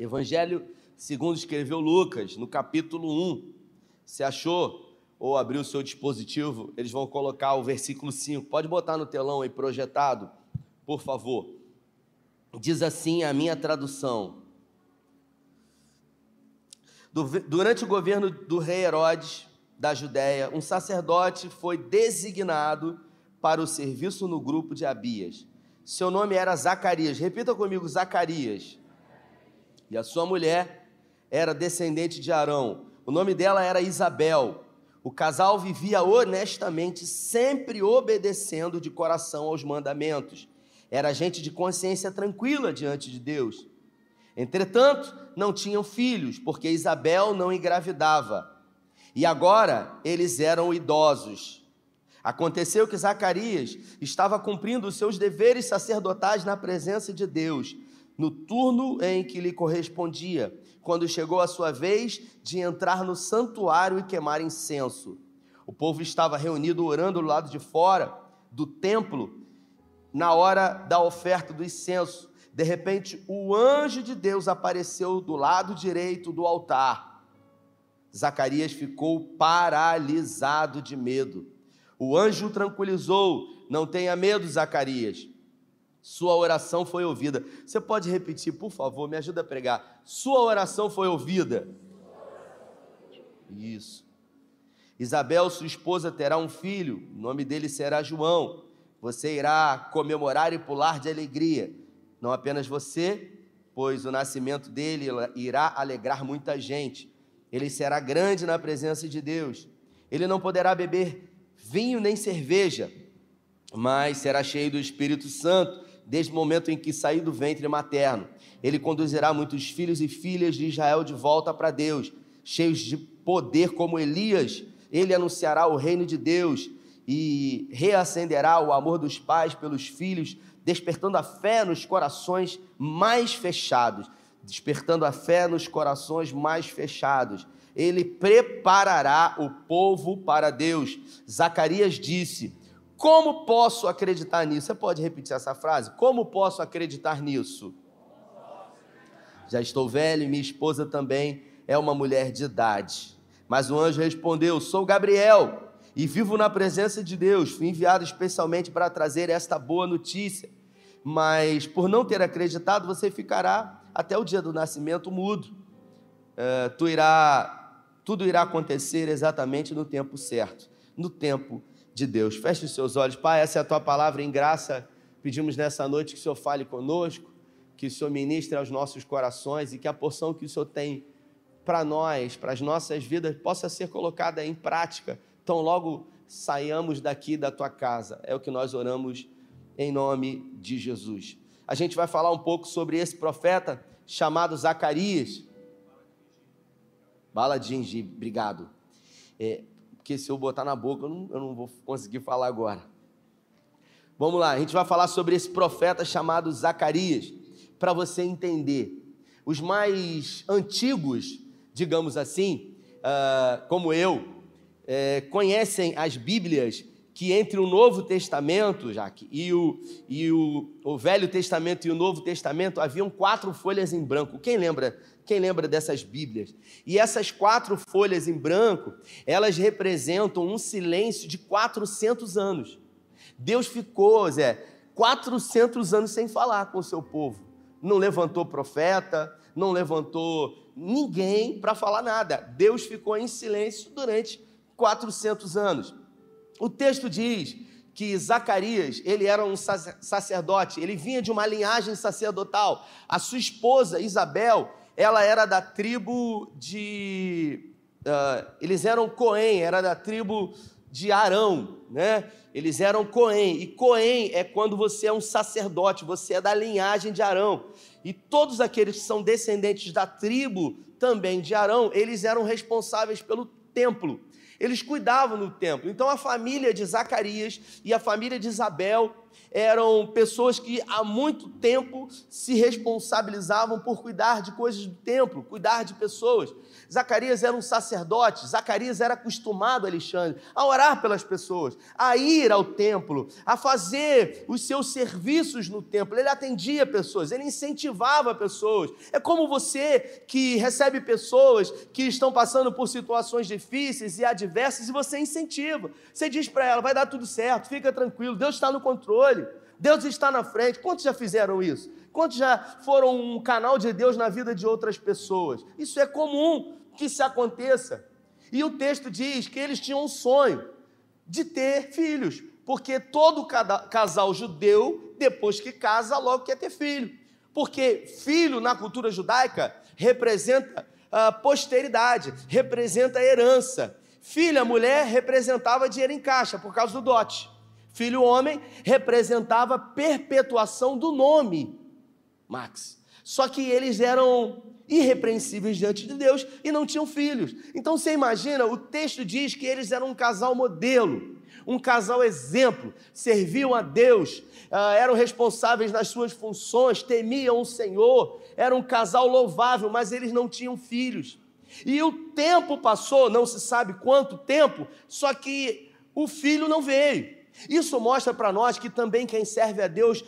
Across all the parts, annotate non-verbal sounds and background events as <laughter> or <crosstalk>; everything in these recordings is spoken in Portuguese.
Evangelho segundo escreveu Lucas, no capítulo 1. Se achou ou abriu o seu dispositivo, eles vão colocar o versículo 5. Pode botar no telão aí projetado, por favor. Diz assim a minha tradução. Durante o governo do rei Herodes da Judéia, um sacerdote foi designado para o serviço no grupo de Abias. Seu nome era Zacarias. Repita comigo, Zacarias. E a sua mulher era descendente de Arão. O nome dela era Isabel. O casal vivia honestamente, sempre obedecendo de coração aos mandamentos. Era gente de consciência tranquila diante de Deus. Entretanto, não tinham filhos, porque Isabel não engravidava. E agora eles eram idosos. Aconteceu que Zacarias estava cumprindo os seus deveres sacerdotais na presença de Deus no turno em que lhe correspondia, quando chegou a sua vez de entrar no santuário e queimar incenso. O povo estava reunido orando do lado de fora do templo, na hora da oferta do incenso. De repente, o anjo de Deus apareceu do lado direito do altar. Zacarias ficou paralisado de medo. O anjo tranquilizou: Não tenha medo, Zacarias sua oração foi ouvida. Você pode repetir, por favor, me ajuda a pregar. Sua oração foi ouvida. Isso. Isabel, sua esposa, terá um filho, o nome dele será João. Você irá comemorar e pular de alegria. Não apenas você, pois o nascimento dele irá alegrar muita gente. Ele será grande na presença de Deus. Ele não poderá beber vinho nem cerveja, mas será cheio do Espírito Santo desde o momento em que sair do ventre materno. Ele conduzirá muitos filhos e filhas de Israel de volta para Deus, cheios de poder como Elias. Ele anunciará o reino de Deus e reacenderá o amor dos pais pelos filhos, despertando a fé nos corações mais fechados. Despertando a fé nos corações mais fechados. Ele preparará o povo para Deus. Zacarias disse: como posso acreditar nisso? Você pode repetir essa frase? Como posso acreditar nisso? Já estou velho e minha esposa também é uma mulher de idade. Mas o anjo respondeu: Sou Gabriel e vivo na presença de Deus. Fui enviado especialmente para trazer esta boa notícia. Mas por não ter acreditado, você ficará até o dia do nascimento mudo. Uh, tu irá, tudo irá acontecer exatamente no tempo certo, no tempo de Deus. Feche os seus olhos. Pai, essa é a tua palavra em graça. Pedimos nessa noite que o Senhor fale conosco, que o Senhor ministre aos nossos corações e que a porção que o Senhor tem para nós, para as nossas vidas, possa ser colocada em prática. Então, logo saiamos daqui da tua casa. É o que nós oramos em nome de Jesus. A gente vai falar um pouco sobre esse profeta chamado Zacarias. Bala de gengibre, obrigado. É, porque se eu botar na boca eu não, eu não vou conseguir falar agora. Vamos lá, a gente vai falar sobre esse profeta chamado Zacarias, para você entender. Os mais antigos, digamos assim, uh, como eu, é, conhecem as Bíblias que entre o Novo Testamento, Jaque, e, o, e o, o Velho Testamento e o Novo Testamento haviam quatro folhas em branco. Quem lembra quem lembra dessas Bíblias? E essas quatro folhas em branco, elas representam um silêncio de 400 anos. Deus ficou, Zé, 400 anos sem falar com o seu povo. Não levantou profeta, não levantou ninguém para falar nada. Deus ficou em silêncio durante 400 anos. O texto diz que Zacarias, ele era um sacerdote, ele vinha de uma linhagem sacerdotal. A sua esposa, Isabel, ela era da tribo de. Uh, eles eram Coém, era da tribo de Arão, né? Eles eram Coém. E Coém é quando você é um sacerdote, você é da linhagem de Arão. E todos aqueles que são descendentes da tribo também de Arão, eles eram responsáveis pelo templo. Eles cuidavam no templo. Então a família de Zacarias e a família de Isabel eram pessoas que há muito tempo se responsabilizavam por cuidar de coisas do templo, cuidar de pessoas. Zacarias era um sacerdote, Zacarias era acostumado, Alexandre, a orar pelas pessoas, a ir ao templo, a fazer os seus serviços no templo. Ele atendia pessoas, ele incentivava pessoas. É como você que recebe pessoas que estão passando por situações difíceis e adversas e você incentiva. Você diz para ela: vai dar tudo certo, fica tranquilo, Deus está no controle. Deus está na frente. Quantos já fizeram isso? Quantos já foram um canal de Deus na vida de outras pessoas? Isso é comum que se aconteça. E o texto diz que eles tinham um sonho de ter filhos, porque todo casal judeu, depois que casa, logo quer ter filho. Porque filho na cultura judaica representa a posteridade, representa herança. Filha, mulher, representava dinheiro em caixa por causa do dote. Filho homem representava perpetuação do nome, Max. Só que eles eram irrepreensíveis diante de Deus e não tinham filhos. Então você imagina, o texto diz que eles eram um casal modelo, um casal exemplo, serviam a Deus, ah, eram responsáveis nas suas funções, temiam o Senhor, era um casal louvável, mas eles não tinham filhos. E o tempo passou, não se sabe quanto tempo, só que o filho não veio. Isso mostra para nós que também quem serve a Deus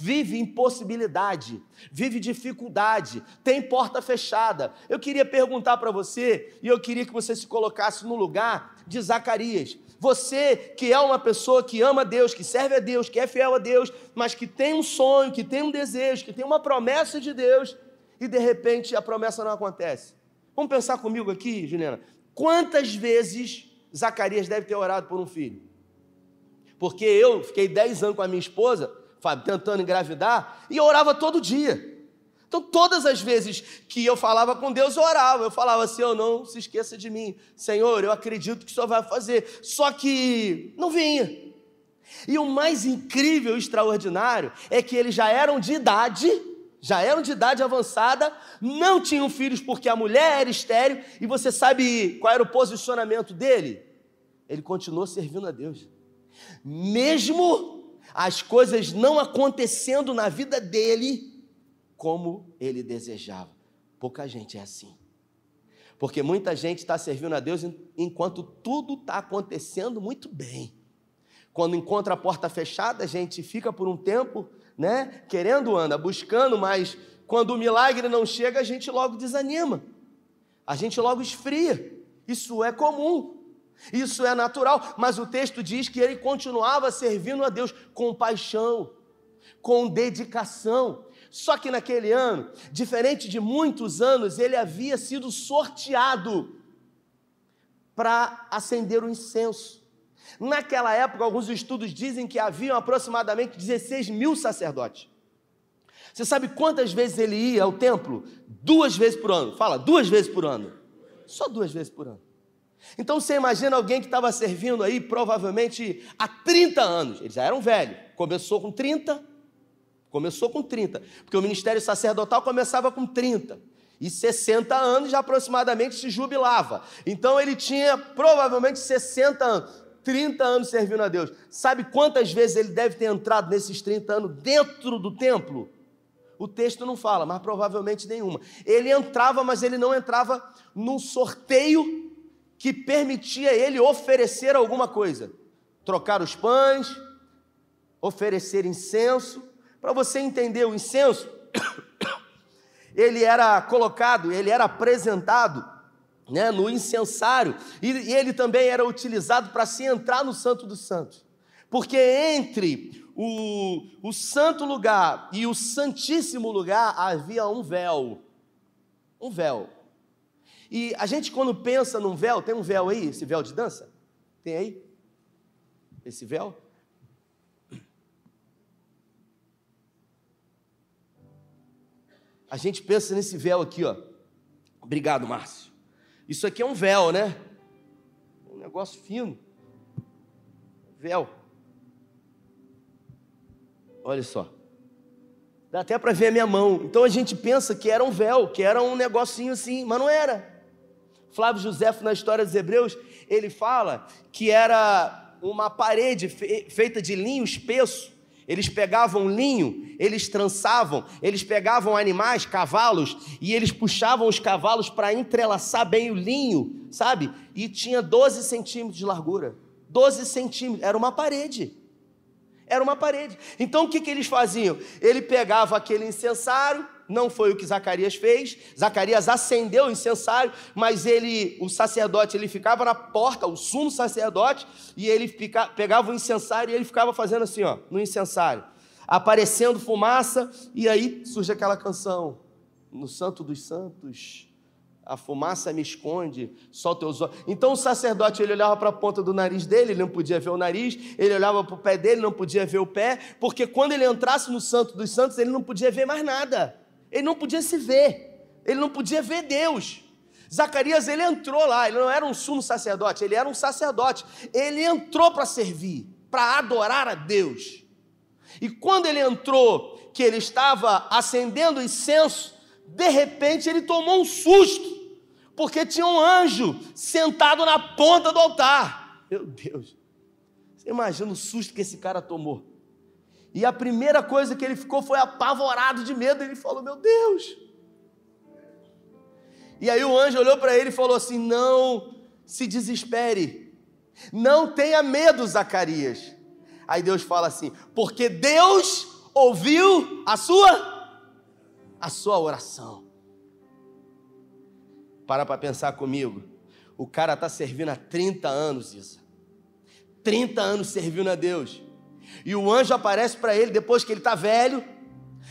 vive impossibilidade, vive dificuldade, tem porta fechada. Eu queria perguntar para você, e eu queria que você se colocasse no lugar de Zacarias. Você que é uma pessoa que ama Deus, que serve a Deus, que é fiel a Deus, mas que tem um sonho, que tem um desejo, que tem uma promessa de Deus, e de repente a promessa não acontece. Vamos pensar comigo aqui, Juliana. Quantas vezes Zacarias deve ter orado por um filho? Porque eu fiquei 10 anos com a minha esposa, tentando engravidar, e eu orava todo dia. Então, todas as vezes que eu falava com Deus, eu orava. Eu falava, Senhor, não se esqueça de mim. Senhor, eu acredito que o Senhor vai fazer. Só que não vinha. E o mais incrível e extraordinário é que eles já eram de idade, já eram de idade avançada, não tinham filhos porque a mulher era estéreo, e você sabe qual era o posicionamento dele? Ele continuou servindo a Deus mesmo as coisas não acontecendo na vida dele como ele desejava. Pouca gente é assim. Porque muita gente está servindo a Deus enquanto tudo está acontecendo muito bem. Quando encontra a porta fechada, a gente fica por um tempo, né, querendo anda, buscando, mas quando o milagre não chega, a gente logo desanima. A gente logo esfria. Isso é comum. Isso é natural, mas o texto diz que ele continuava servindo a Deus com paixão, com dedicação. Só que naquele ano, diferente de muitos anos, ele havia sido sorteado para acender o incenso. Naquela época, alguns estudos dizem que haviam aproximadamente 16 mil sacerdotes. Você sabe quantas vezes ele ia ao templo? Duas vezes por ano. Fala, duas vezes por ano. Só duas vezes por ano. Então você imagina alguém que estava servindo aí provavelmente há 30 anos. Eles já eram velhos. Começou com 30, começou com 30, porque o ministério sacerdotal começava com 30. E 60 anos já aproximadamente se jubilava. Então ele tinha provavelmente 60 anos. 30 anos servindo a Deus. Sabe quantas vezes ele deve ter entrado nesses 30 anos dentro do templo? O texto não fala, mas provavelmente nenhuma. Ele entrava, mas ele não entrava num sorteio que permitia ele oferecer alguma coisa. Trocar os pães, oferecer incenso. Para você entender o incenso, <coughs> ele era colocado, ele era apresentado né, no incensário, e, e ele também era utilizado para se entrar no Santo dos Santos. Porque entre o, o santo lugar e o santíssimo lugar havia um véu. Um véu. E a gente, quando pensa num véu, tem um véu aí, esse véu de dança? Tem aí? Esse véu? A gente pensa nesse véu aqui, ó. Obrigado, Márcio. Isso aqui é um véu, né? Um negócio fino. Véu. Olha só. Dá até para ver a minha mão. Então a gente pensa que era um véu, que era um negocinho assim, mas não era Flávio José, na história dos Hebreus, ele fala que era uma parede feita de linho espesso. Eles pegavam linho, eles trançavam, eles pegavam animais, cavalos, e eles puxavam os cavalos para entrelaçar bem o linho, sabe? E tinha 12 centímetros de largura. 12 centímetros, era uma parede. Era uma parede. Então o que, que eles faziam? Ele pegava aquele incensário, não foi o que Zacarias fez. Zacarias acendeu o incensário, mas ele, o sacerdote, ele ficava na porta, o sumo sacerdote, e ele fica, pegava o incensário e ele ficava fazendo assim, ó, no incensário, aparecendo fumaça, e aí surge aquela canção, no Santo dos Santos, a fumaça me esconde, só teus olhos. Então o sacerdote ele olhava para a ponta do nariz dele, ele não podia ver o nariz, ele olhava para o pé dele, não podia ver o pé, porque quando ele entrasse no Santo dos Santos, ele não podia ver mais nada. Ele não podia se ver, ele não podia ver Deus. Zacarias ele entrou lá, ele não era um sumo sacerdote, ele era um sacerdote. Ele entrou para servir, para adorar a Deus. E quando ele entrou, que ele estava acendendo incenso, de repente ele tomou um susto, porque tinha um anjo sentado na ponta do altar. Meu Deus, você imagina o susto que esse cara tomou. E a primeira coisa que ele ficou foi apavorado de medo. Ele falou: Meu Deus. E aí o anjo olhou para ele e falou assim: Não se desespere, não tenha medo, Zacarias. Aí Deus fala assim: Porque Deus ouviu a sua a sua oração. Para para pensar comigo. O cara está servindo há 30 anos, Isa. 30 anos servindo a Deus. E o anjo aparece para ele depois que ele está velho.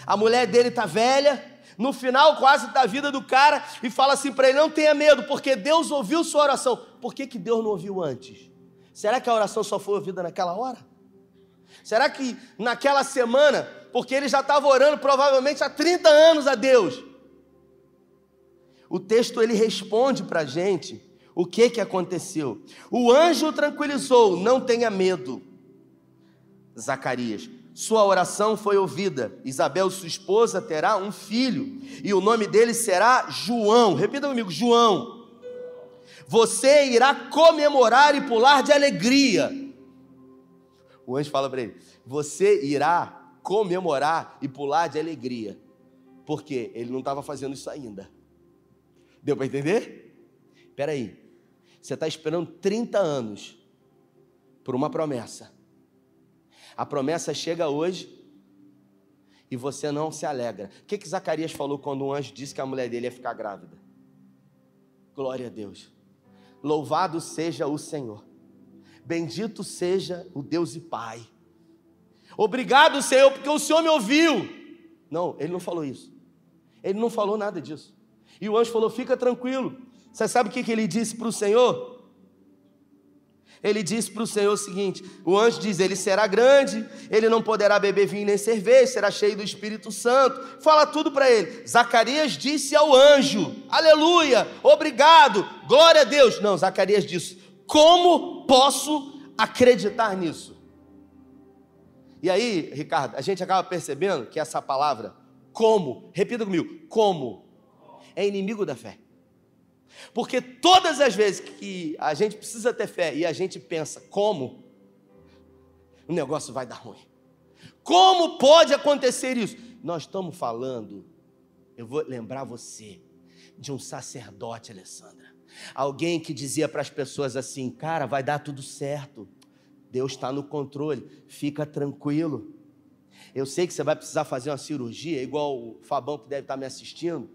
A mulher dele está velha. No final, quase da vida do cara, e fala assim para ele: Não tenha medo, porque Deus ouviu sua oração. Por que, que Deus não ouviu antes? Será que a oração só foi ouvida naquela hora? Será que naquela semana porque ele já estava orando provavelmente há 30 anos a Deus. O texto ele responde para a gente o que, que aconteceu. O anjo tranquilizou, não tenha medo. Zacarias, sua oração foi ouvida. Isabel, sua esposa, terá um filho, e o nome dele será João. Repita comigo: João. Você irá comemorar e pular de alegria. O anjo fala para ele: Você irá comemorar e pular de alegria. Porque ele não estava fazendo isso ainda. Deu para entender? Espera aí. Você está esperando 30 anos por uma promessa. A promessa chega hoje e você não se alegra. O que, que Zacarias falou quando um anjo disse que a mulher dele ia ficar grávida? Glória a Deus. Louvado seja o Senhor. Bendito seja o Deus e Pai Obrigado, Senhor, porque o Senhor me ouviu. Não, ele não falou isso. Ele não falou nada disso. E o anjo falou: Fica tranquilo. Você sabe o que, que ele disse para o Senhor? Ele disse para o Senhor o seguinte: o anjo diz, ele será grande, ele não poderá beber vinho nem cerveja, será cheio do Espírito Santo. Fala tudo para ele. Zacarias disse ao anjo: Aleluia, obrigado, glória a Deus. Não, Zacarias disse: Como posso acreditar nisso? E aí, Ricardo, a gente acaba percebendo que essa palavra, como, repita comigo, como, é inimigo da fé. Porque todas as vezes que a gente precisa ter fé e a gente pensa como, o negócio vai dar ruim. Como pode acontecer isso? Nós estamos falando, eu vou lembrar você de um sacerdote, Alessandra. Alguém que dizia para as pessoas assim: cara, vai dar tudo certo. Deus está no controle, fica tranquilo. Eu sei que você vai precisar fazer uma cirurgia, igual o Fabão que deve estar me assistindo.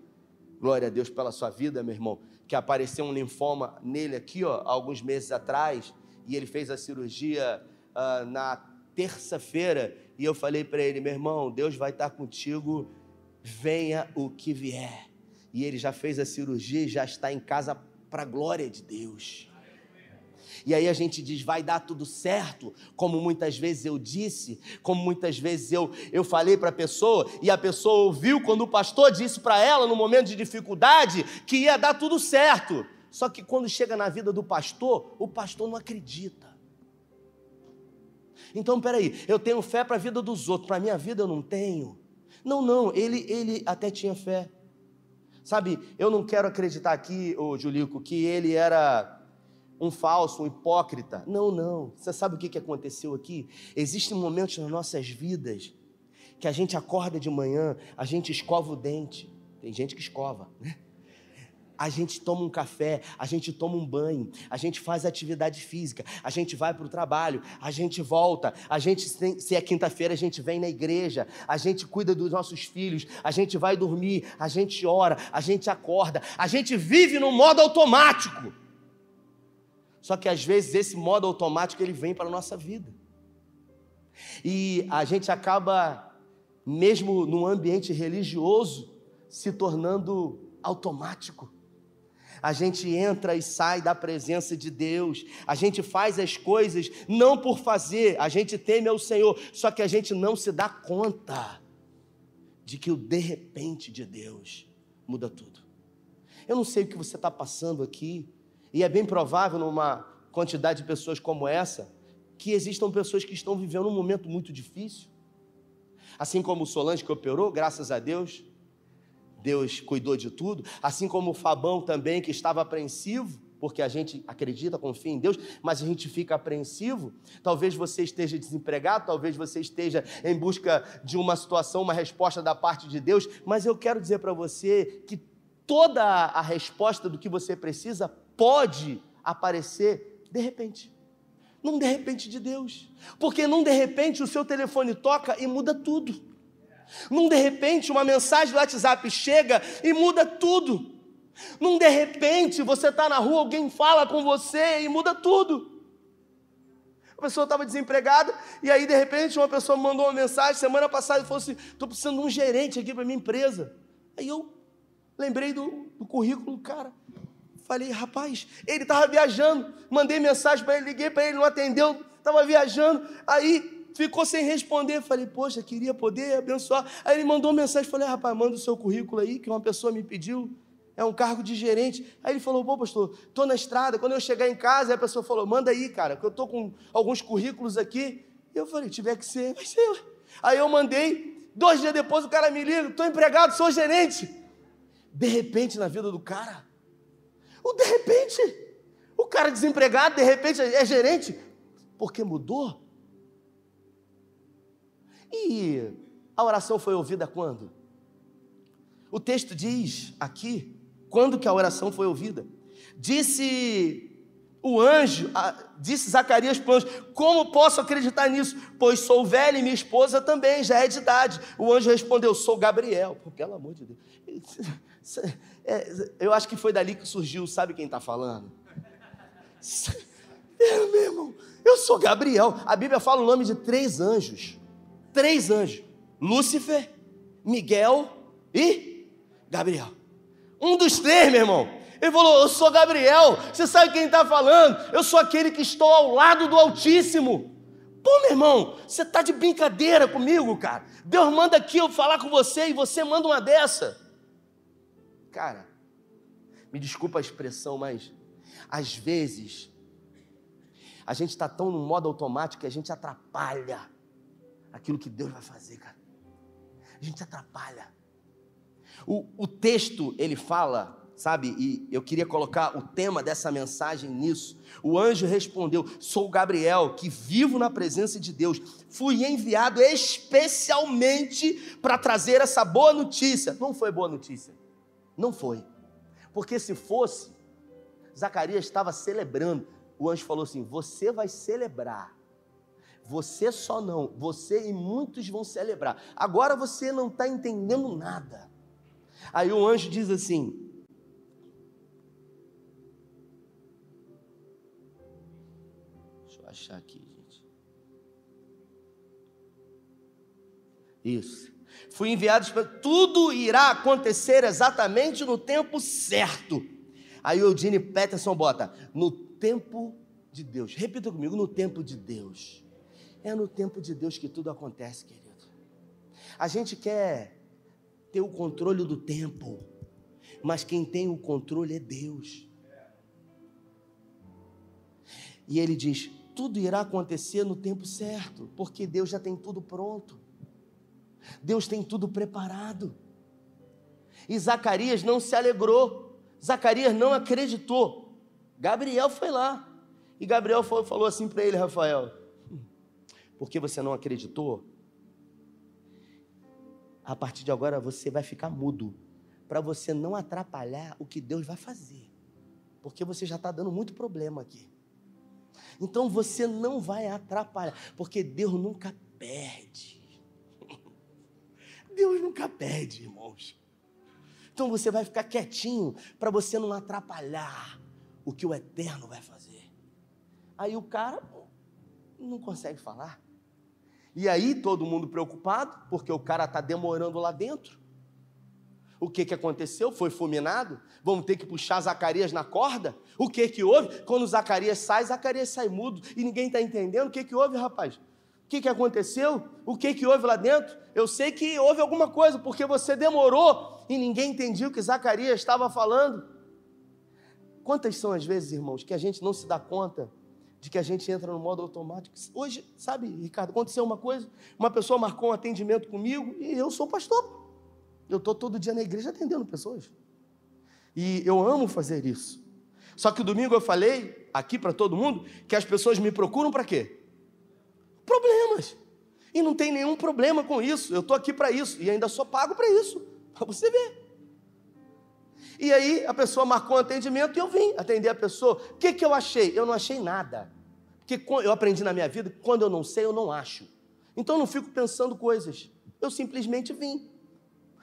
Glória a Deus pela sua vida, meu irmão. Que apareceu um linfoma nele aqui, ó, alguns meses atrás, e ele fez a cirurgia uh, na terça-feira. E eu falei para ele, meu irmão, Deus vai estar contigo, venha o que vier. E ele já fez a cirurgia e já está em casa para a glória de Deus. E aí a gente diz, vai dar tudo certo, como muitas vezes eu disse, como muitas vezes eu, eu falei para a pessoa, e a pessoa ouviu quando o pastor disse para ela, no momento de dificuldade, que ia dar tudo certo. Só que quando chega na vida do pastor, o pastor não acredita. Então, peraí, eu tenho fé para a vida dos outros, para a minha vida eu não tenho. Não, não, ele, ele até tinha fé. Sabe, eu não quero acreditar aqui, ô Julico, que ele era um falso, um hipócrita. Não, não. Você sabe o que aconteceu aqui? Existem momentos nas nossas vidas que a gente acorda de manhã, a gente escova o dente. Tem gente que escova, né? a gente toma um café, a gente toma um banho, a gente faz atividade física, a gente vai para o trabalho, a gente volta, a gente, se é quinta-feira, a gente vem na igreja, a gente cuida dos nossos filhos, a gente vai dormir, a gente ora, a gente acorda, a gente vive no modo automático. Só que às vezes esse modo automático ele vem para a nossa vida. E a gente acaba, mesmo num ambiente religioso, se tornando automático a gente entra e sai da presença de Deus, a gente faz as coisas não por fazer, a gente teme ao Senhor, só que a gente não se dá conta de que o de repente de Deus muda tudo. Eu não sei o que você está passando aqui, e é bem provável numa quantidade de pessoas como essa, que existam pessoas que estão vivendo um momento muito difícil. Assim como o Solange que operou, graças a Deus, Deus cuidou de tudo, assim como o Fabão também, que estava apreensivo, porque a gente acredita, confia em Deus, mas a gente fica apreensivo. Talvez você esteja desempregado, talvez você esteja em busca de uma situação, uma resposta da parte de Deus, mas eu quero dizer para você que toda a resposta do que você precisa pode aparecer de repente. Num de repente de Deus. Porque num de repente o seu telefone toca e muda tudo. Num de repente, uma mensagem do WhatsApp chega e muda tudo. Num de repente, você está na rua, alguém fala com você e muda tudo. A pessoa estava desempregada e aí, de repente, uma pessoa mandou uma mensagem semana passada e falou assim: estou precisando de um gerente aqui para minha empresa. Aí eu lembrei do, do currículo cara. Falei, rapaz, ele estava viajando. Mandei mensagem para ele, liguei para ele, não atendeu, estava viajando. Aí ficou sem responder. Falei, poxa, queria poder abençoar. Aí ele mandou mensagem, falei, rapaz, manda o seu currículo aí, que uma pessoa me pediu. É um cargo de gerente. Aí ele falou, pô, pastor, estou na estrada. Quando eu chegar em casa, a pessoa falou, manda aí, cara, que eu estou com alguns currículos aqui. E eu falei, tiver que ser, vai ser. Aí eu mandei. Dois dias depois o cara me liga, estou empregado, sou gerente. De repente, na vida do cara, o de repente, o cara desempregado, de repente é gerente, porque mudou e a oração foi ouvida quando? O texto diz aqui, quando que a oração foi ouvida? Disse o anjo, disse Zacarias para o anjo: Como posso acreditar nisso? Pois sou velho e minha esposa também, já é de idade. O anjo respondeu: Sou Gabriel. Pelo amor de Deus. É, eu acho que foi dali que surgiu, sabe quem está falando? É, meu irmão, eu sou Gabriel. A Bíblia fala o nome de três anjos três anjos: Lúcifer, Miguel e Gabriel. Um dos três, meu irmão. Ele falou: Eu sou Gabriel. Você sabe quem está falando? Eu sou aquele que estou ao lado do Altíssimo. Pô, meu irmão, você está de brincadeira comigo, cara. Deus manda aqui eu falar com você e você manda uma dessa. Cara, me desculpa a expressão, mas às vezes a gente está tão no modo automático que a gente atrapalha aquilo que Deus vai fazer, cara. A gente atrapalha. O, o texto, ele fala, sabe, e eu queria colocar o tema dessa mensagem nisso. O anjo respondeu: Sou Gabriel, que vivo na presença de Deus. Fui enviado especialmente para trazer essa boa notícia. Não foi boa notícia. Não foi. Porque se fosse, Zacarias estava celebrando. O anjo falou assim: Você vai celebrar você só não, você e muitos vão celebrar. Agora você não está entendendo nada. Aí o anjo diz assim: Deixa eu achar aqui, gente. Isso. Fui enviado para. Tudo irá acontecer exatamente no tempo certo. Aí o Eugene Peterson bota: no tempo de Deus. Repita comigo: no tempo de Deus. É no tempo de Deus que tudo acontece, querido. A gente quer ter o controle do tempo, mas quem tem o controle é Deus. E ele diz: tudo irá acontecer no tempo certo, porque Deus já tem tudo pronto. Deus tem tudo preparado. E Zacarias não se alegrou, Zacarias não acreditou. Gabriel foi lá. E Gabriel falou assim para ele, Rafael: Porque você não acreditou? A partir de agora você vai ficar mudo, para você não atrapalhar o que Deus vai fazer. Porque você já está dando muito problema aqui. Então você não vai atrapalhar, porque Deus nunca perde. Deus nunca perde, irmãos. Então você vai ficar quietinho para você não atrapalhar o que o eterno vai fazer. Aí o cara não consegue falar. E aí todo mundo preocupado, porque o cara está demorando lá dentro. O que, que aconteceu? Foi fulminado? Vamos ter que puxar Zacarias na corda? O que que houve? Quando Zacarias sai, Zacarias sai mudo e ninguém está entendendo. O que que houve, rapaz? O que, que aconteceu? O que, que houve lá dentro? Eu sei que houve alguma coisa, porque você demorou e ninguém entendia o que Zacarias estava falando. Quantas são as vezes, irmãos, que a gente não se dá conta de que a gente entra no modo automático? Hoje, sabe, Ricardo, aconteceu uma coisa: uma pessoa marcou um atendimento comigo e eu sou pastor. Eu estou todo dia na igreja atendendo pessoas. E eu amo fazer isso. Só que domingo eu falei aqui para todo mundo que as pessoas me procuram para quê? Problemas. E não tem nenhum problema com isso. Eu estou aqui para isso. E ainda sou pago para isso. Para você ver. E aí a pessoa marcou um atendimento e eu vim atender a pessoa. O que, que eu achei? Eu não achei nada. Porque eu aprendi na minha vida que quando eu não sei, eu não acho. Então eu não fico pensando coisas. Eu simplesmente vim.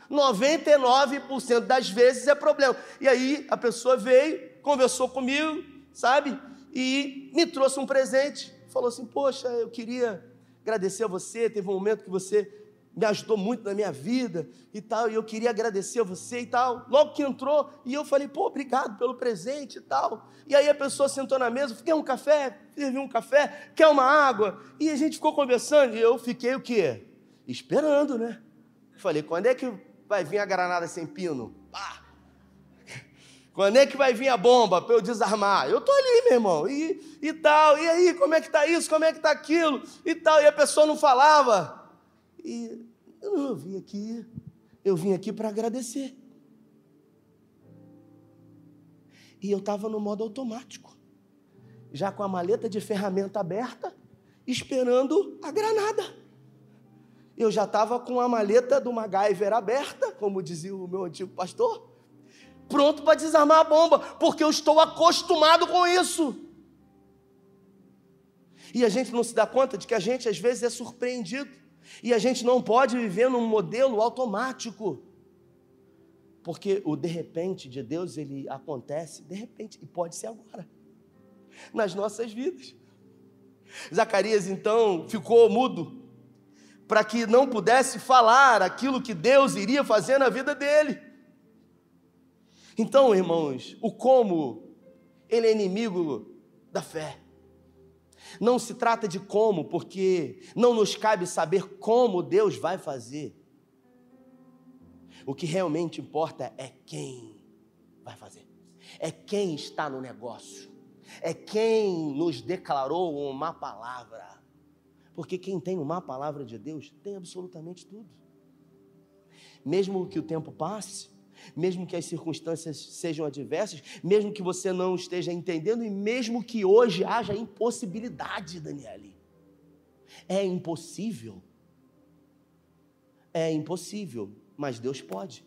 99% das vezes é problema. E aí a pessoa veio, conversou comigo, sabe? E me trouxe um presente falou assim: Poxa, eu queria agradecer a você. Teve um momento que você me ajudou muito na minha vida e tal, e eu queria agradecer a você e tal. Logo que entrou, e eu falei: Pô, obrigado pelo presente e tal. E aí a pessoa sentou na mesa: Quer um café? Servi um café? Quer uma água? E a gente ficou conversando, e eu fiquei o quê? Esperando, né? Falei: Quando é que vai vir a granada sem pino? Pá! Quando é que vai vir a bomba para eu desarmar? Eu tô ali, meu irmão, e, e tal, e aí, como é que tá isso, como é que tá aquilo, e tal, e a pessoa não falava. E eu, eu vim aqui, eu vim aqui para agradecer. E eu estava no modo automático, já com a maleta de ferramenta aberta, esperando a granada. Eu já estava com a maleta do MacGyver aberta, como dizia o meu antigo pastor pronto para desarmar a bomba, porque eu estou acostumado com isso. E a gente não se dá conta de que a gente às vezes é surpreendido, e a gente não pode viver num modelo automático. Porque o de repente de Deus, ele acontece de repente, e pode ser agora, nas nossas vidas. Zacarias então ficou mudo, para que não pudesse falar aquilo que Deus iria fazer na vida dele. Então, irmãos, o como, ele é inimigo da fé. Não se trata de como, porque não nos cabe saber como Deus vai fazer. O que realmente importa é quem vai fazer, é quem está no negócio, é quem nos declarou uma palavra. Porque quem tem uma palavra de Deus tem absolutamente tudo. Mesmo que o tempo passe, mesmo que as circunstâncias sejam adversas, mesmo que você não esteja entendendo e mesmo que hoje haja impossibilidade, Daniele. É impossível. É impossível, mas Deus pode,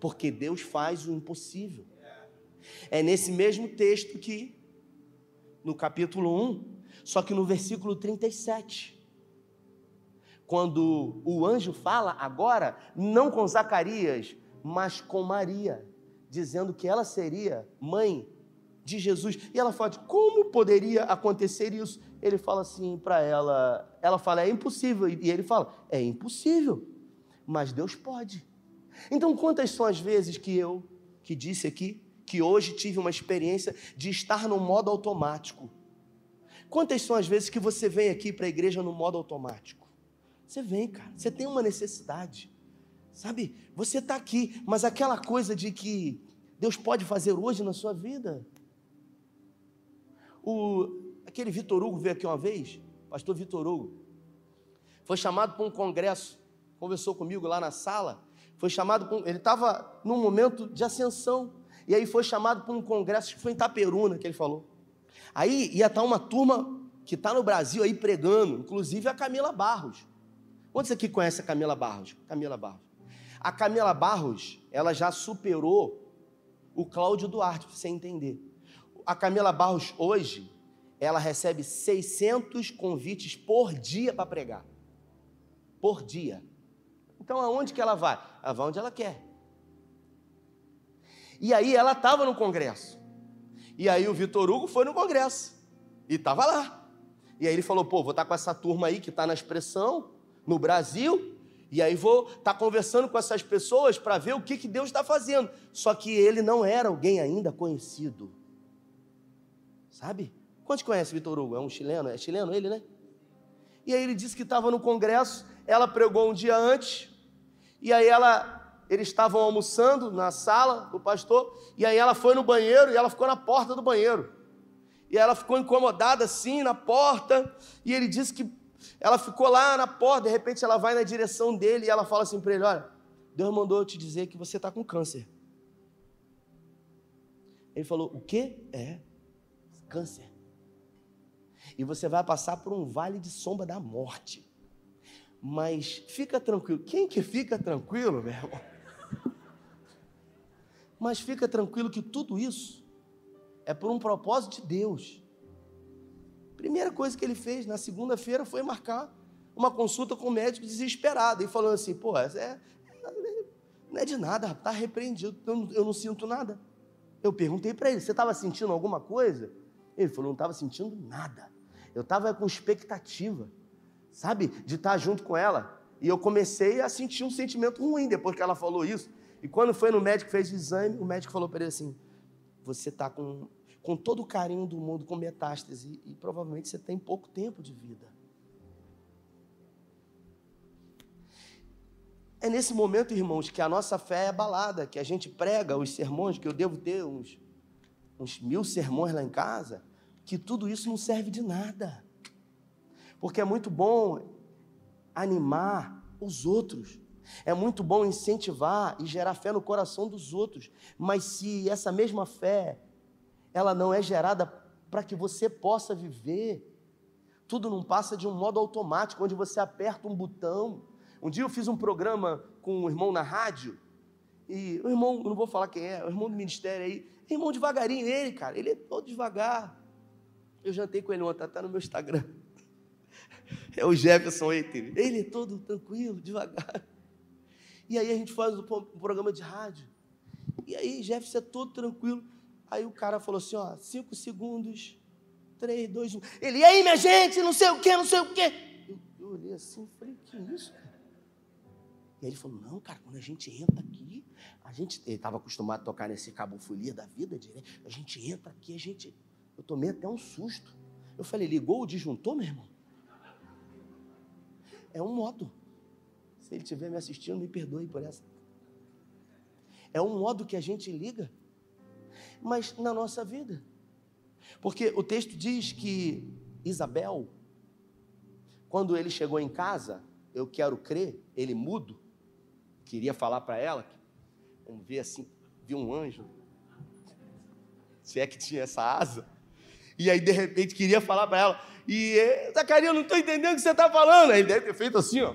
porque Deus faz o impossível. É nesse mesmo texto que, no capítulo 1, só que no versículo 37, quando o anjo fala agora, não com Zacarias, mas com Maria, dizendo que ela seria mãe de Jesus. E ela fala: como poderia acontecer isso? Ele fala assim para ela, ela fala: é impossível. E ele fala: é impossível, mas Deus pode. Então, quantas são as vezes que eu, que disse aqui, que hoje tive uma experiência de estar no modo automático? Quantas são as vezes que você vem aqui para a igreja no modo automático? Você vem, cara, você tem uma necessidade. Sabe, você está aqui, mas aquela coisa de que Deus pode fazer hoje na sua vida. O, aquele Vitor Hugo veio aqui uma vez, pastor Vitor Hugo, foi chamado para um congresso, conversou comigo lá na sala, Foi chamado, ele estava num momento de ascensão. E aí foi chamado para um congresso, que foi em Itaperuna, que ele falou. Aí ia estar uma turma que está no Brasil aí pregando, inclusive a Camila Barros. Quantos aqui conhece a Camila Barros? Camila Barros. A Camila Barros, ela já superou o Cláudio Duarte, para você entender. A Camila Barros, hoje, ela recebe 600 convites por dia para pregar. Por dia. Então, aonde que ela vai? Ela vai onde ela quer. E aí ela estava no congresso. E aí o Vitor Hugo foi no congresso. E estava lá. E aí ele falou: pô, vou estar tá com essa turma aí que está na expressão, no Brasil. E aí vou estar tá conversando com essas pessoas para ver o que, que Deus está fazendo. Só que ele não era alguém ainda conhecido. Sabe? Quantos conhecem Vitor Hugo? É um chileno? É chileno ele, né? E aí ele disse que estava no congresso, ela pregou um dia antes, e aí ela eles estavam almoçando na sala do pastor, e aí ela foi no banheiro e ela ficou na porta do banheiro. E ela ficou incomodada assim na porta, e ele disse que ela ficou lá na porta, de repente ela vai na direção dele e ela fala assim para ele: Olha, Deus mandou eu te dizer que você está com câncer. Ele falou: O quê? É, câncer. E você vai passar por um vale de sombra da morte. Mas fica tranquilo. Quem que fica tranquilo, meu irmão? Mas fica tranquilo que tudo isso é por um propósito de Deus. Primeira coisa que ele fez na segunda-feira foi marcar uma consulta com o médico desesperado e falando assim: pô, é, é, não é de nada, está repreendido, eu não, eu não sinto nada. Eu perguntei para ele: você estava sentindo alguma coisa? Ele falou: não estava sentindo nada. Eu estava com expectativa, sabe, de estar junto com ela. E eu comecei a sentir um sentimento ruim depois que ela falou isso. E quando foi no médico, fez o exame, o médico falou para ele assim: Você está com, com todo o carinho do mundo, com metástase, e, provavelmente você tem pouco tempo de vida. É nesse momento, irmãos, que a nossa fé é abalada, que a gente prega os sermões, que eu devo ter uns, uns mil sermões lá em casa, que tudo isso não serve de nada. Porque é muito bom animar os outros. É muito bom incentivar e gerar fé no coração dos outros, mas se essa mesma fé ela não é gerada para que você possa viver, tudo não passa de um modo automático, onde você aperta um botão. Um dia eu fiz um programa com um irmão na rádio, e o irmão, não vou falar quem é, o irmão do ministério aí, irmão devagarinho, ele, cara, ele é todo devagar. Eu jantei com ele ontem, está no meu Instagram. <laughs> É o Jefferson Eiter. Ele é todo tranquilo, devagar. E aí a gente faz um programa de rádio. E aí Jefferson é todo tranquilo. Aí o cara falou assim, ó, cinco segundos, três, dois, um. Ele, e aí, minha gente, não sei o quê, não sei o quê. Eu, eu olhei assim, falei, que isso, cara? E aí ele falou, não, cara, quando a gente entra aqui, a gente, ele estava acostumado a tocar nesse cabofolia da vida, a gente entra aqui, a gente, eu tomei até um susto. Eu falei, ligou o disjuntor, meu irmão? É um modo. Se ele estiver me assistindo, me perdoe por essa. É um modo que a gente liga, mas na nossa vida. Porque o texto diz que Isabel, quando ele chegou em casa, eu quero crer, ele mudo, queria falar para ela, vamos ver assim, viu um anjo, se é que tinha essa asa, e aí de repente queria falar para ela, e Zacarias, eu não estou entendendo o que você está falando, ele deve ter feito assim, ó.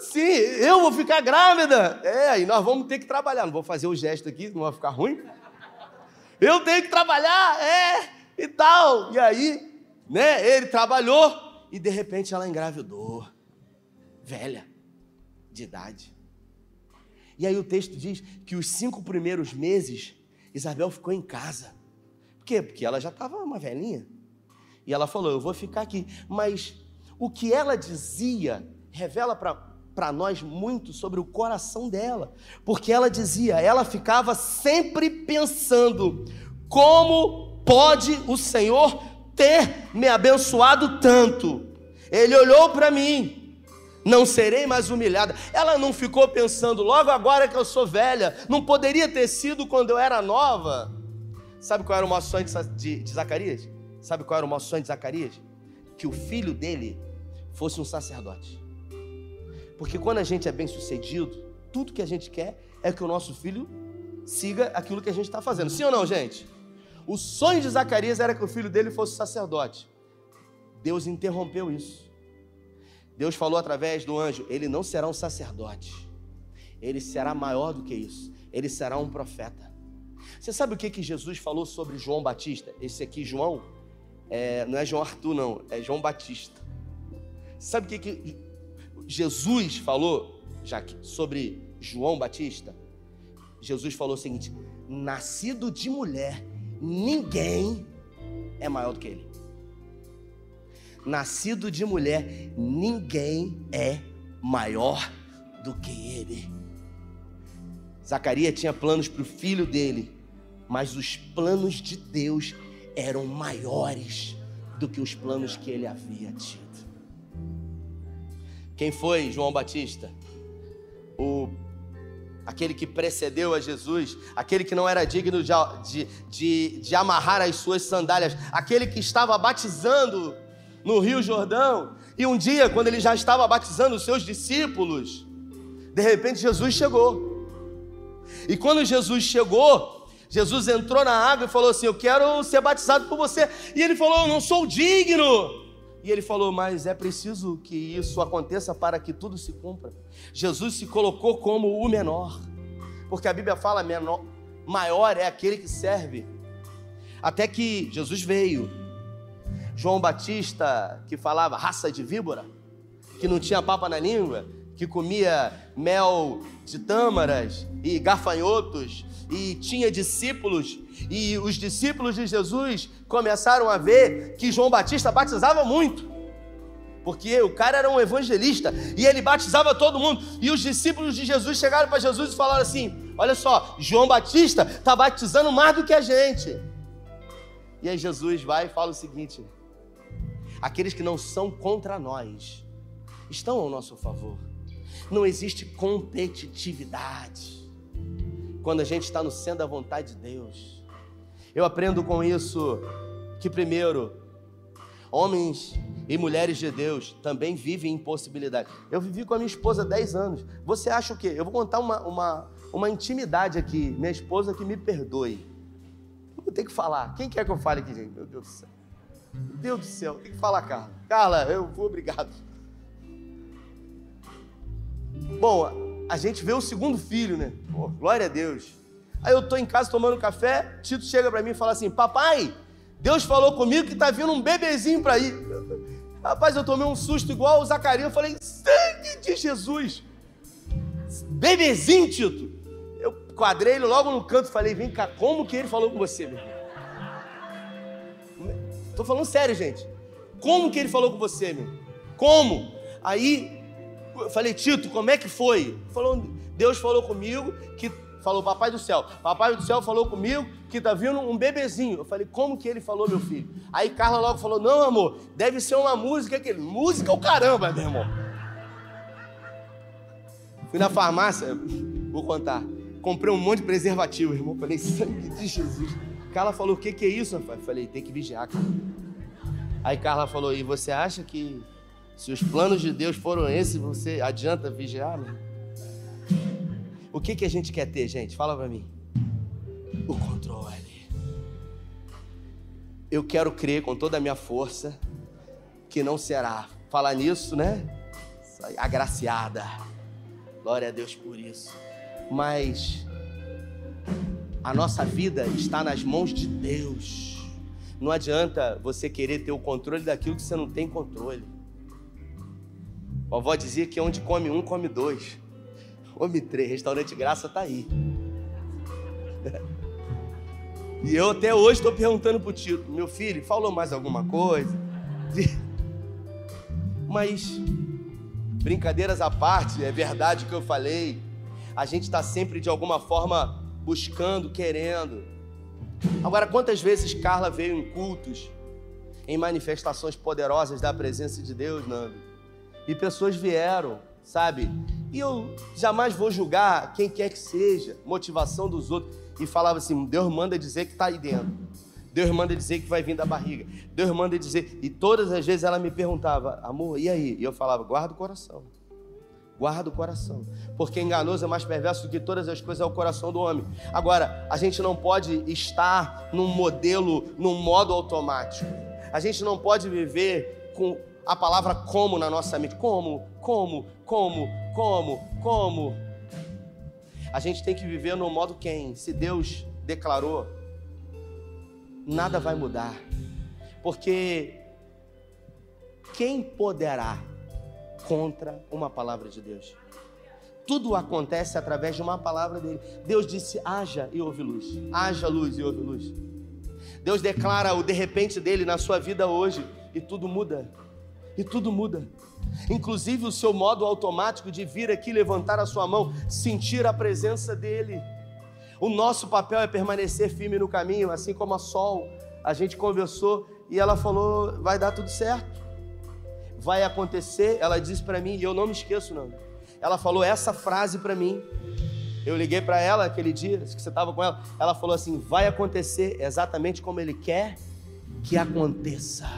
Sim, eu vou ficar grávida. É, e nós vamos ter que trabalhar. Não vou fazer o gesto aqui, não vai ficar ruim. Eu tenho que trabalhar, é, e tal. E aí, né, ele trabalhou e de repente ela engravidou. Velha, de idade. E aí o texto diz que os cinco primeiros meses Isabel ficou em casa. Por quê? Porque ela já estava uma velhinha. E ela falou: Eu vou ficar aqui. Mas o que ela dizia revela para nós muito sobre o coração dela, porque ela dizia, ela ficava sempre pensando: como pode o Senhor ter me abençoado tanto? Ele olhou para mim, não serei mais humilhada. Ela não ficou pensando, logo agora que eu sou velha, não poderia ter sido quando eu era nova. Sabe qual era o maior sonho de, Zacarias? Sabe qual era o maior sonho de Zacarias? Que o filho dele fosse um sacerdote. Porque quando a gente é bem sucedido, tudo que a gente quer é que o nosso filho siga aquilo que a gente está fazendo. Sim ou não, gente? O sonho de Zacarias era que o filho dele fosse sacerdote. Deus interrompeu isso. Deus falou através do anjo: ele não será um sacerdote, ele será maior do que isso, ele será um profeta. Você sabe o que, que Jesus falou sobre João Batista? Esse aqui, João, é, não é João Arthur, não, é João Batista. Sabe o que, que Jesus falou já sobre João Batista? Jesus falou o seguinte: nascido de mulher, ninguém é maior do que ele. Nascido de mulher, ninguém é maior do que ele. Zacarias tinha planos para o filho dele, mas os planos de Deus eram maiores do que os planos que ele havia tido. Quem foi João Batista? O aquele que precedeu a Jesus, aquele que não era digno de, de, de, de, amarrar as suas sandálias, aquele que estava batizando no Rio Jordão, e um dia, quando ele já estava batizando os seus discípulos, de repente Jesus chegou. E quando Jesus chegou, Jesus entrou na água e falou assim: Eu quero ser batizado por você. E ele falou: Eu não sou digno. E ele falou: Mas é preciso que isso aconteça para que tudo se cumpra. Jesus se colocou como o menor, porque a Bíblia fala: menor, maior é aquele que serve. Até que Jesus veio. João Batista, que falava raça de víbora, que não tinha papa na língua, que comia mel de tâmaras e gafanhotos, e tinha discípulos, e os discípulos de Jesus começaram a ver que João Batista batizava muito. Porque o cara era um evangelista e ele batizava todo mundo. E os discípulos de Jesus chegaram para Jesus e falaram assim: Olha só, João Batista está batizando mais do que a gente. E aí Jesus vai e fala o seguinte: Aqueles que não são contra nós estão ao nosso favor. Não existe competitividade quando a gente está no centro da vontade de Deus. Eu aprendo com isso que, primeiro, homens e mulheres de Deus também vivem impossibilidade. Eu vivi com a minha esposa 10 anos. Você acha o quê? Eu vou contar uma, uma, uma intimidade aqui. Minha esposa que me perdoe. Eu vou ter que falar. Quem quer que eu fale aqui, gente? Meu Deus do céu. Meu Deus do céu. Tem que falar, Carla. Carla, eu vou, obrigado. Bom, a gente vê o segundo filho, né? Pô, glória a Deus. Aí eu tô em casa tomando café, Tito chega para mim e fala assim: Papai, Deus falou comigo que tá vindo um bebezinho para ir. Rapaz, eu tomei um susto igual o Zacarias. Eu falei: Sangue de Jesus! Bebezinho, Tito! Eu quadrei ele logo no canto e falei: Vem cá, como que ele falou com você, meu irmão? Tô falando sério, gente. Como que ele falou com você, meu? Como? Aí falei, Tito, como é que foi? Falou, Deus falou comigo que falou, papai do céu, papai do céu falou comigo que tá vindo um bebezinho. Eu falei, como que ele falou, meu filho? Aí Carla logo falou, não, amor, deve ser uma música que música é o caramba, meu irmão. Fui na farmácia, vou contar. Comprei um monte de preservativo, irmão. Falei, sangue de Jesus. Carla falou, o que, que é isso, rapaz? Falei, tem que vigiar, cara. Aí Carla falou, e você acha que se os planos de Deus foram esses, você adianta vigiar, meu? O que, que a gente quer ter, gente? Fala para mim. O controle. Eu quero crer com toda a minha força que não será. Falar nisso, né? Agraciada. Glória a Deus por isso. Mas a nossa vida está nas mãos de Deus. Não adianta você querer ter o controle daquilo que você não tem controle. A avó dizia que onde come um, come dois. Come três. Restaurante Graça tá aí. E eu até hoje estou perguntando pro tio, meu filho, falou mais alguma coisa? Mas, brincadeiras à parte, é verdade o que eu falei. A gente está sempre de alguma forma buscando, querendo. Agora, quantas vezes Carla veio em cultos, em manifestações poderosas da presença de Deus, Nando? E pessoas vieram, sabe? E eu jamais vou julgar quem quer que seja, motivação dos outros. E falava assim: Deus manda dizer que está aí dentro. Deus manda dizer que vai vir da barriga. Deus manda dizer. E todas as vezes ela me perguntava, amor, e aí? E eu falava, guarda o coração. Guarda o coração, porque enganoso é mais perverso do que todas as coisas é o coração do homem. Agora, a gente não pode estar num modelo, num modo automático. A gente não pode viver com a palavra como na nossa mente. Como, como, como, como, como. A gente tem que viver no modo quem? Se Deus declarou, nada vai mudar. Porque quem poderá contra uma palavra de Deus? Tudo acontece através de uma palavra dele. Deus disse: haja e houve luz. Haja luz e houve luz. Deus declara o de repente dele na sua vida hoje e tudo muda. E tudo muda. Inclusive o seu modo automático de vir aqui, levantar a sua mão, sentir a presença dele. O nosso papel é permanecer firme no caminho, assim como a Sol. A gente conversou e ela falou: vai dar tudo certo. Vai acontecer. Ela disse para mim, e eu não me esqueço, não. Ela falou essa frase para mim. Eu liguei para ela aquele dia que você estava com ela. Ela falou assim: vai acontecer exatamente como Ele quer que aconteça.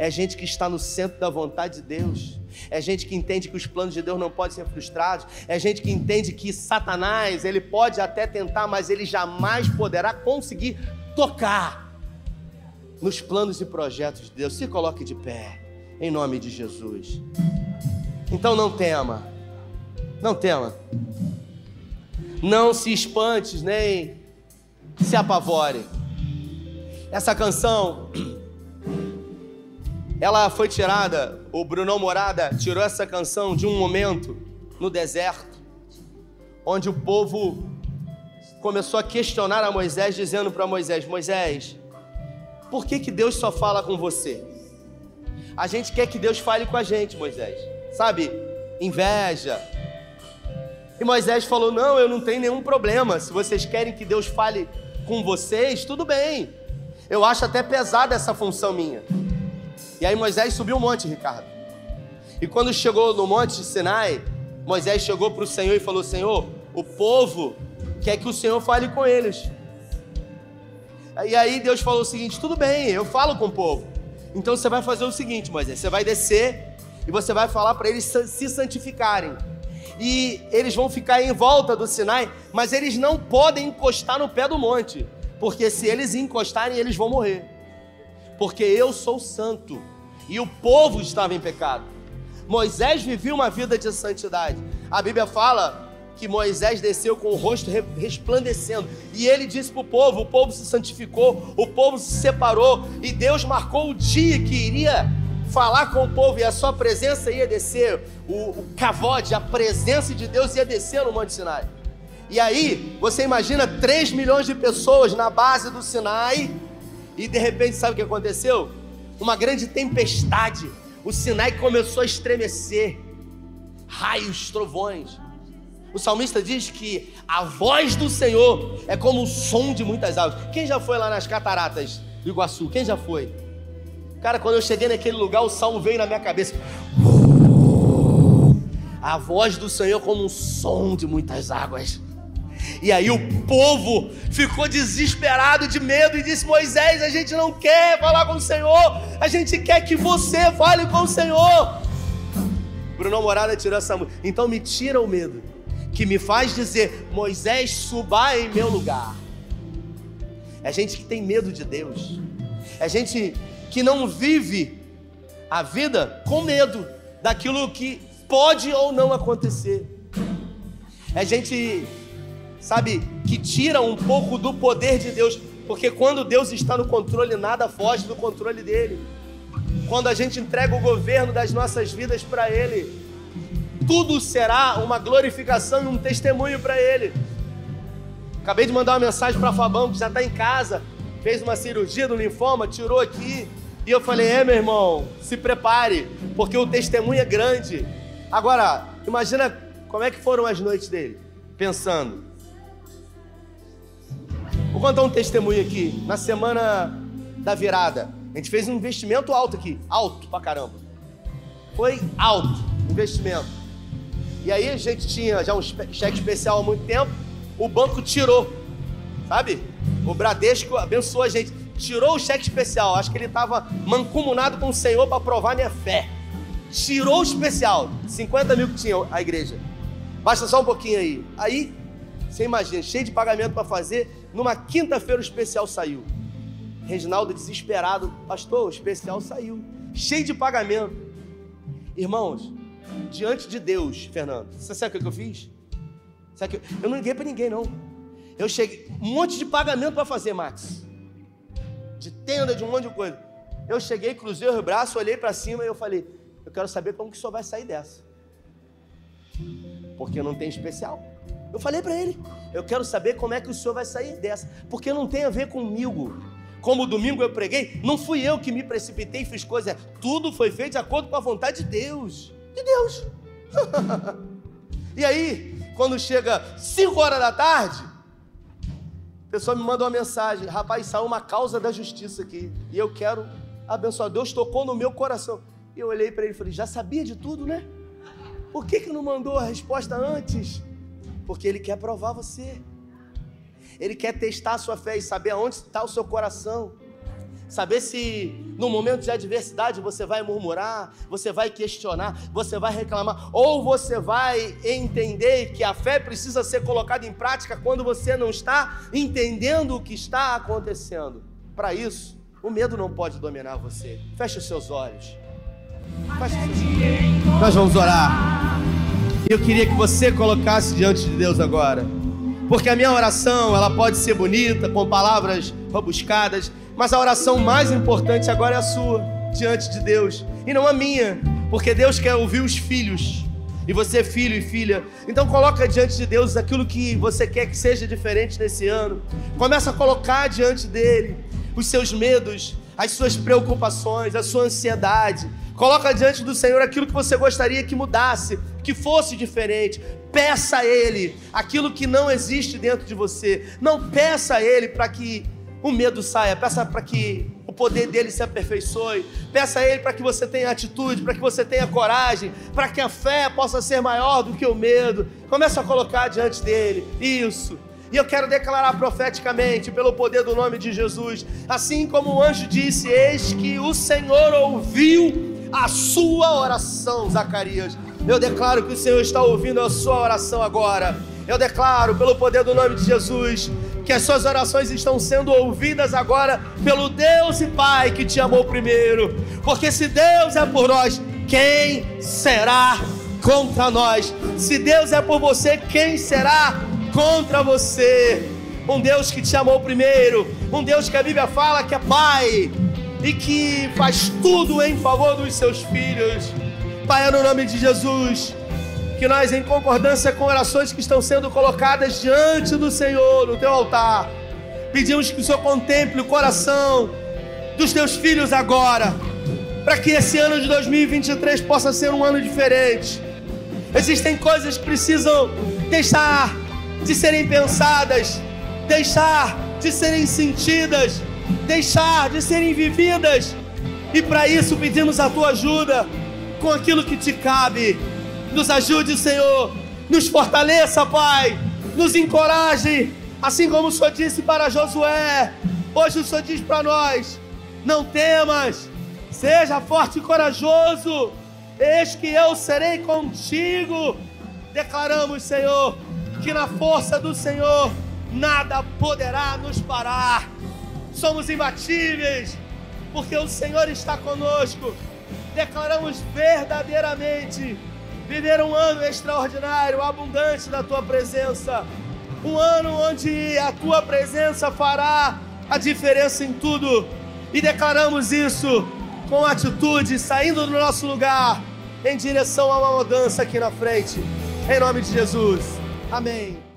É gente que está no centro da vontade de Deus. É gente que entende que os planos de Deus não podem ser frustrados. É gente que entende que Satanás, ele pode até tentar, mas ele jamais poderá conseguir tocar nos planos e projetos de Deus. Se coloque de pé, em nome de Jesus. Então não tema, não tema. Não se espante, nem se apavore. Essa canção, ela foi tirada, o Bruno Morada tirou essa canção de um momento no deserto, onde o povo começou a questionar a Moisés, dizendo para Moisés: Moisés, por que, que Deus só fala com você? A gente quer que Deus fale com a gente, Moisés. Sabe? Inveja. E Moisés falou: Não, eu não tenho nenhum problema. Se vocês querem que Deus fale com vocês, tudo bem. Eu acho até pesada essa função minha. E aí Moisés subiu o monte, Ricardo. E quando chegou no monte de Sinai, Moisés chegou para o Senhor e falou: Senhor, o povo quer que o Senhor fale com eles. E aí Deus falou o seguinte: tudo bem, eu falo com o povo. Então você vai fazer o seguinte, Moisés: você vai descer e você vai falar para eles se santificarem. E eles vão ficar em volta do Sinai, mas eles não podem encostar no pé do monte, porque se eles encostarem, eles vão morrer. Porque eu sou santo e o povo estava em pecado. Moisés vivia uma vida de santidade. A Bíblia fala que Moisés desceu com o rosto resplandecendo. E ele disse para o povo: o povo se santificou, o povo se separou, e Deus marcou o dia que iria falar com o povo, e a sua presença ia descer, o, o cavode, a presença de Deus ia descer no Monte Sinai. E aí, você imagina 3 milhões de pessoas na base do Sinai, e de repente, sabe o que aconteceu? Uma grande tempestade. O Sinai começou a estremecer, raios, trovões. O salmista diz que a voz do Senhor é como o som de muitas águas. Quem já foi lá nas cataratas do Iguaçu? Quem já foi? Cara, quando eu cheguei naquele lugar, o salmo veio na minha cabeça. A voz do Senhor como um som de muitas águas. E aí o povo ficou desesperado de medo e disse: Moisés, a gente não quer falar com o Senhor, a gente quer que você fale com o Senhor. Bruno Morada tirou essa música. Então me tira o medo que me faz dizer: Moisés, suba em meu lugar. É gente que tem medo de Deus. É gente que não vive a vida com medo daquilo que pode ou não acontecer. É gente, sabe, que tira um pouco do poder de Deus, porque quando Deus está no controle, nada foge do controle dele. Quando a gente entrega o governo das nossas vidas para Ele, tudo será uma glorificação e um testemunho para Ele. Acabei de mandar uma mensagem para Fabão, que já está em casa, fez uma cirurgia do linfoma, tirou aqui. E eu falei: é, meu irmão, se prepare, porque o testemunho é grande. Agora, imagina como é que foram as noites dele, pensando. Vou contar um testemunho aqui. Na semana da virada, a gente fez um investimento alto aqui, alto pra caramba. Foi alto investimento. E aí a gente tinha já um cheque especial há muito tempo, o banco tirou, sabe? O Bradesco abençoou a gente, tirou o cheque especial. Acho que ele estava mancomunado com o Senhor para provar minha fé. tirou o especial, 50 mil que tinha a igreja. Baixa só um pouquinho aí. Aí, você imagina, cheio de pagamento para fazer, numa quinta-feira o especial saiu. Reginaldo desesperado, pastor, o especial saiu. Cheio de pagamento. Irmãos, diante de Deus, Fernando, você sabe o que eu fiz? Sabe que eu não liguei para ninguém, não. Eu cheguei, um monte de pagamento para fazer, Max. De tenda, de um monte de coisa. Eu cheguei, cruzei os braços, olhei para cima e eu falei: Eu quero saber como que o senhor vai sair dessa. Porque não tem especial. Eu falei para ele: Eu quero saber como é que o senhor vai sair dessa. Porque não tem a ver comigo. Como domingo eu preguei, não fui eu que me precipitei e fiz coisa. Tudo foi feito de acordo com a vontade de Deus. De Deus. <laughs> e aí, quando chega 5 horas da tarde, a pessoa me manda uma mensagem: Rapaz, saiu uma causa da justiça aqui. E eu quero abençoar. Deus tocou no meu coração. E eu olhei para ele e falei: Já sabia de tudo, né? Por que, que não mandou a resposta antes? Porque Ele quer provar você. Ele quer testar a sua fé e saber aonde está o seu coração. Saber se no momento de adversidade você vai murmurar, você vai questionar, você vai reclamar, ou você vai entender que a fé precisa ser colocada em prática quando você não está entendendo o que está acontecendo. Para isso, o medo não pode dominar você. Feche os seus olhos. Feche os seus olhos. Nós vamos orar. Eu queria que você colocasse diante de Deus agora. Porque a minha oração, ela pode ser bonita, com palavras rebuscadas, mas a oração mais importante agora é a sua, diante de Deus, e não a minha, porque Deus quer ouvir os filhos. E você é filho e filha. Então coloca diante de Deus aquilo que você quer que seja diferente nesse ano. Começa a colocar diante dele os seus medos, as suas preocupações, a sua ansiedade. Coloca diante do Senhor aquilo que você gostaria que mudasse, que fosse diferente. Peça a Ele aquilo que não existe dentro de você. Não peça a Ele para que o medo saia, peça para que o poder dele se aperfeiçoe. Peça a Ele para que você tenha atitude, para que você tenha coragem, para que a fé possa ser maior do que o medo. Comece a colocar diante dele. Isso. E eu quero declarar profeticamente, pelo poder do nome de Jesus, assim como o anjo disse: Eis que o Senhor ouviu a sua oração, Zacarias. Eu declaro que o Senhor está ouvindo a sua oração agora. Eu declaro, pelo poder do nome de Jesus, que as suas orações estão sendo ouvidas agora pelo Deus e Pai que te amou primeiro. Porque se Deus é por nós, quem será contra nós? Se Deus é por você, quem será contra você? Um Deus que te amou primeiro, um Deus que a Bíblia fala que é Pai e que faz tudo em favor dos seus filhos. Pai, é no nome de Jesus, que nós, em concordância com orações que estão sendo colocadas diante do Senhor, no teu altar, pedimos que o Senhor contemple o coração dos teus filhos agora, para que esse ano de 2023 possa ser um ano diferente. Existem coisas que precisam deixar de serem pensadas, deixar de serem sentidas, deixar de serem vividas, e para isso pedimos a tua ajuda com aquilo que te cabe. Nos ajude, Senhor. Nos fortaleça, Pai. Nos encoraje. Assim como o Senhor disse para Josué. Hoje o Senhor diz para nós: Não temas. Seja forte e corajoso. Eis que eu serei contigo. Declaramos, Senhor, que na força do Senhor nada poderá nos parar. Somos imbatíveis, porque o Senhor está conosco declaramos verdadeiramente viver um ano extraordinário, abundante da tua presença. Um ano onde a tua presença fará a diferença em tudo. E declaramos isso com atitude, saindo do nosso lugar em direção a uma mudança aqui na frente. Em nome de Jesus. Amém.